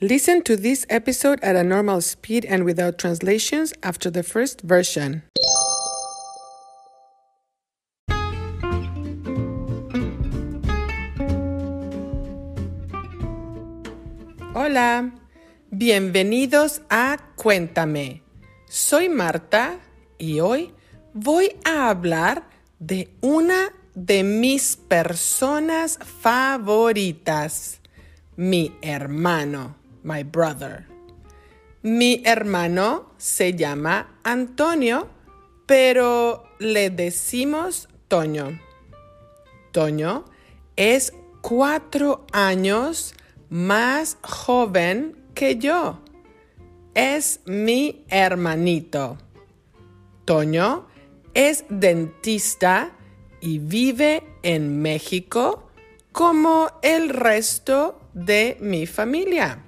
Listen to this episode at a normal speed and without translations after the first version. Hola, bienvenidos a Cuéntame. Soy Marta y hoy voy a hablar de una de mis personas favoritas, mi hermano, Mi hermano se llama Antonio, pero le decimos Toño. Toño es cuatro años más joven que yo. Es mi hermanito. Toño es dentista y vive en México como el resto de mi familia.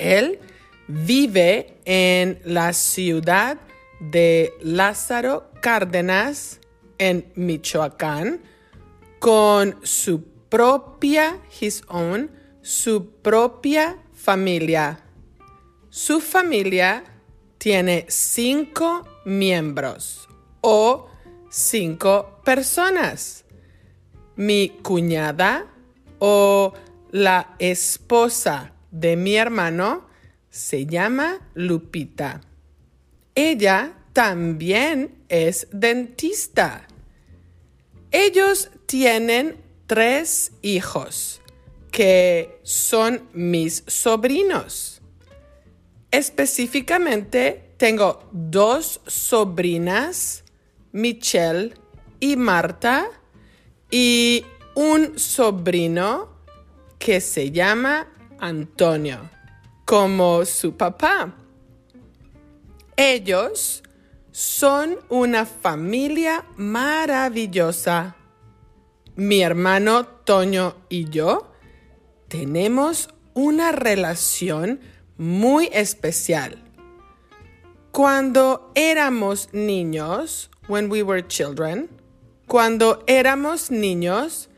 Él vive en la ciudad de Lázaro Cárdenas, en Michoacán, con su propia, his own, su propia familia. Su familia tiene cinco miembros o cinco personas. Mi cuñada o la esposa de mi hermano se llama Lupita. Ella también es dentista. Ellos tienen tres hijos que son mis sobrinos. Específicamente tengo dos sobrinas, Michelle y Marta, y un sobrino que se llama Antonio, como su papá. Ellos son una familia maravillosa. Mi hermano Toño y yo tenemos una relación muy especial. Cuando éramos niños, when we were children, cuando éramos niños,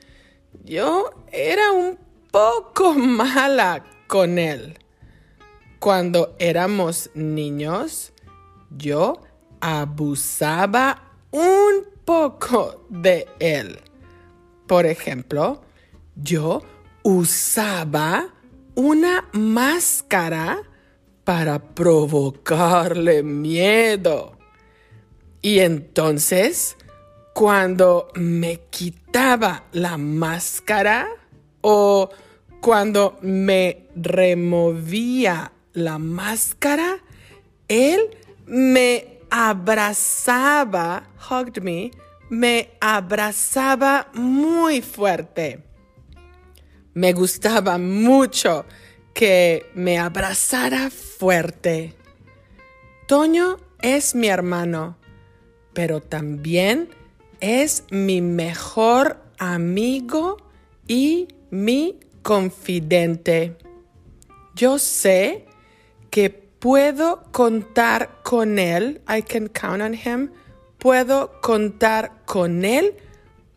yo era un poco mala con él. Cuando éramos niños, yo abusaba un poco de él. Por ejemplo, yo usaba una máscara para provocarle miedo. Y entonces, cuando me quitaba la máscara o cuando me removía la máscara, él me abrazaba, hugged me, me abrazaba muy fuerte. Me gustaba mucho que me abrazara fuerte. Toño es mi hermano, pero también es mi mejor amigo y mi confidente. Yo sé que puedo contar con él. I can count on him. Puedo contar con él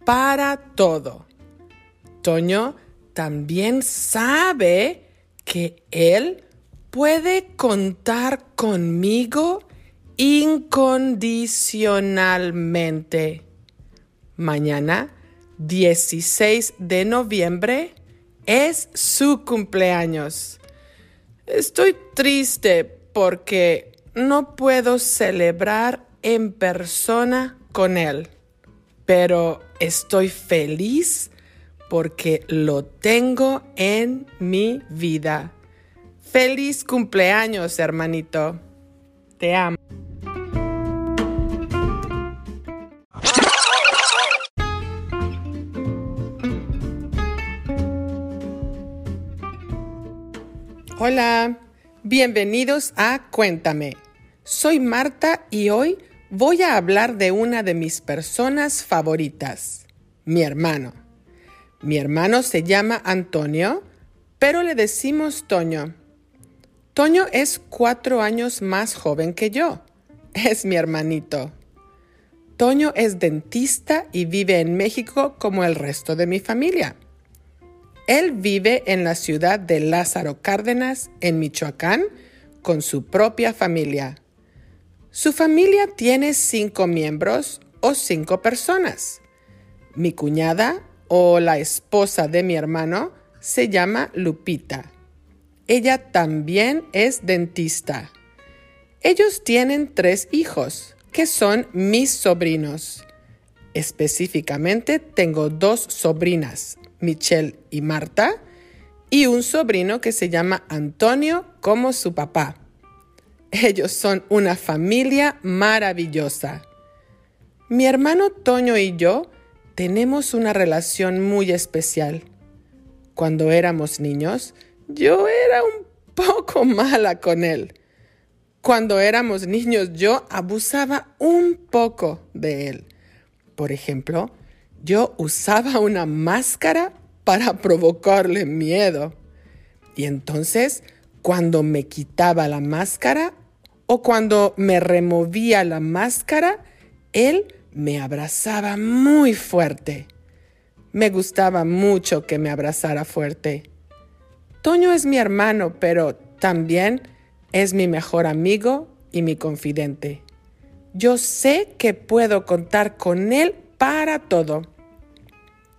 para todo. Toño también sabe que él puede contar conmigo incondicionalmente. Mañana, 16 de noviembre, es su cumpleaños. Estoy triste porque no puedo celebrar en persona con él, pero estoy feliz porque lo tengo en mi vida. Feliz cumpleaños, hermanito. Te amo. Hola, bienvenidos a Cuéntame. Soy Marta y hoy voy a hablar de una de mis personas favoritas, mi hermano. Mi hermano se llama Antonio, pero le decimos Toño. Toño es cuatro años más joven que yo. Es mi hermanito. Toño es dentista y vive en México como el resto de mi familia. Él vive en la ciudad de Lázaro Cárdenas, en Michoacán, con su propia familia. Su familia tiene cinco miembros o cinco personas. Mi cuñada o la esposa de mi hermano se llama Lupita. Ella también es dentista. Ellos tienen tres hijos, que son mis sobrinos. Específicamente tengo dos sobrinas, Michelle y Marta, y un sobrino que se llama Antonio como su papá. Ellos son una familia maravillosa. Mi hermano Toño y yo tenemos una relación muy especial. Cuando éramos niños, yo era un poco mala con él. Cuando éramos niños yo abusaba un poco de él. Por ejemplo, yo usaba una máscara para provocarle miedo. Y entonces, cuando me quitaba la máscara o cuando me removía la máscara, él me abrazaba muy fuerte. Me gustaba mucho que me abrazara fuerte. Toño es mi hermano, pero también es mi mejor amigo y mi confidente. Yo sé que puedo contar con él para todo.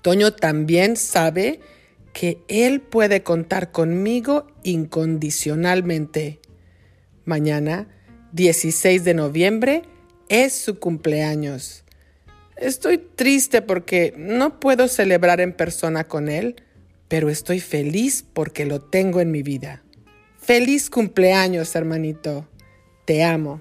Toño también sabe que él puede contar conmigo incondicionalmente. Mañana, 16 de noviembre, es su cumpleaños. Estoy triste porque no puedo celebrar en persona con él, pero estoy feliz porque lo tengo en mi vida. Feliz cumpleaños, hermanito. Te amo.